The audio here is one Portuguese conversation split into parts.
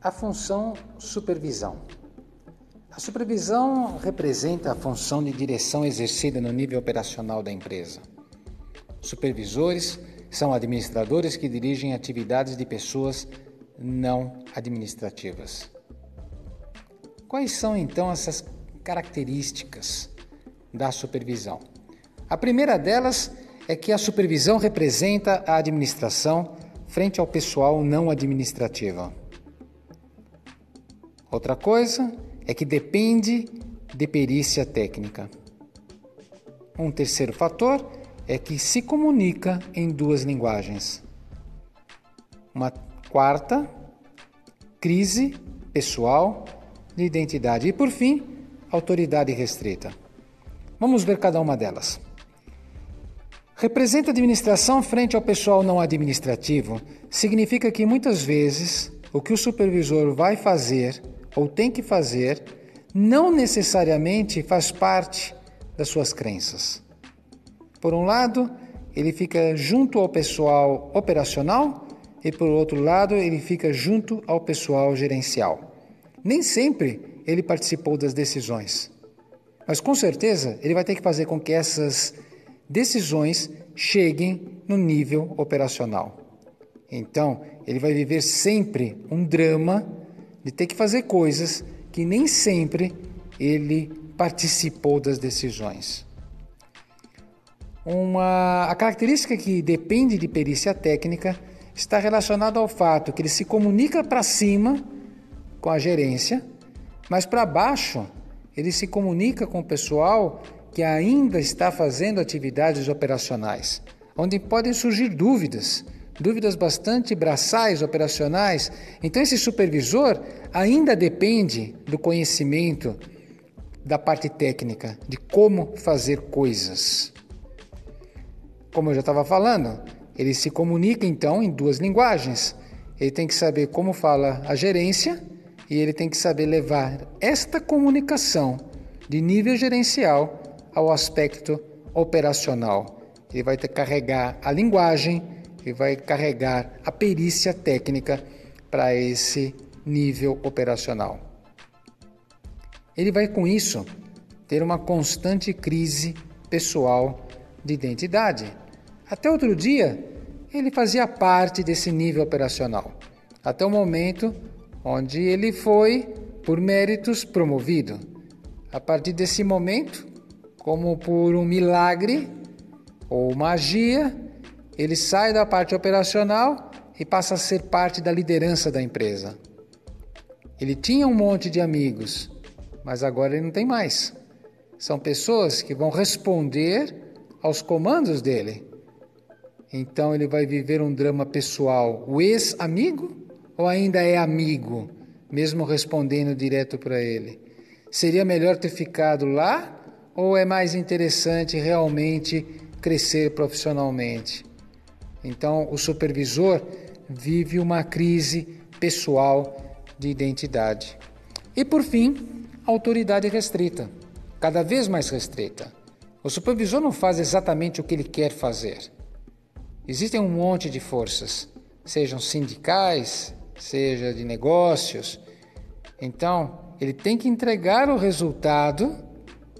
A função supervisão. A supervisão representa a função de direção exercida no nível operacional da empresa. Supervisores são administradores que dirigem atividades de pessoas não administrativas. Quais são então essas características da supervisão? A primeira delas é que a supervisão representa a administração frente ao pessoal não administrativo. Outra coisa é que depende de perícia técnica. Um terceiro fator é que se comunica em duas linguagens. Uma quarta, crise pessoal de identidade. E por fim, autoridade restrita. Vamos ver cada uma delas. Representa administração frente ao pessoal não administrativo significa que muitas vezes o que o supervisor vai fazer ou tem que fazer não necessariamente faz parte das suas crenças. Por um lado, ele fica junto ao pessoal operacional e por outro lado, ele fica junto ao pessoal gerencial. Nem sempre ele participou das decisões, mas com certeza ele vai ter que fazer com que essas decisões cheguem no nível operacional. Então, ele vai viver sempre um drama de ter que fazer coisas que nem sempre ele participou das decisões. Uma, a característica que depende de perícia técnica está relacionada ao fato que ele se comunica para cima com a gerência, mas para baixo ele se comunica com o pessoal que ainda está fazendo atividades operacionais, onde podem surgir dúvidas dúvidas bastante braçais, operacionais. Então, esse supervisor ainda depende do conhecimento da parte técnica, de como fazer coisas. Como eu já estava falando, ele se comunica então em duas linguagens. Ele tem que saber como fala a gerência e ele tem que saber levar esta comunicação de nível gerencial ao aspecto operacional. Ele vai ter que carregar a linguagem, e vai carregar a perícia técnica para esse nível operacional. Ele vai com isso ter uma constante crise pessoal de identidade. Até outro dia, ele fazia parte desse nível operacional, até o momento onde ele foi, por méritos, promovido. A partir desse momento, como por um milagre ou magia, ele sai da parte operacional e passa a ser parte da liderança da empresa. Ele tinha um monte de amigos, mas agora ele não tem mais. São pessoas que vão responder aos comandos dele. Então ele vai viver um drama pessoal. O ex-amigo ou ainda é amigo, mesmo respondendo direto para ele? Seria melhor ter ficado lá ou é mais interessante realmente crescer profissionalmente? Então, o supervisor vive uma crise pessoal de identidade. E por fim, autoridade restrita, cada vez mais restrita. O supervisor não faz exatamente o que ele quer fazer. Existem um monte de forças, sejam sindicais, seja de negócios. Então, ele tem que entregar o resultado,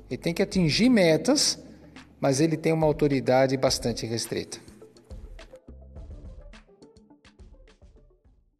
ele tem que atingir metas, mas ele tem uma autoridade bastante restrita.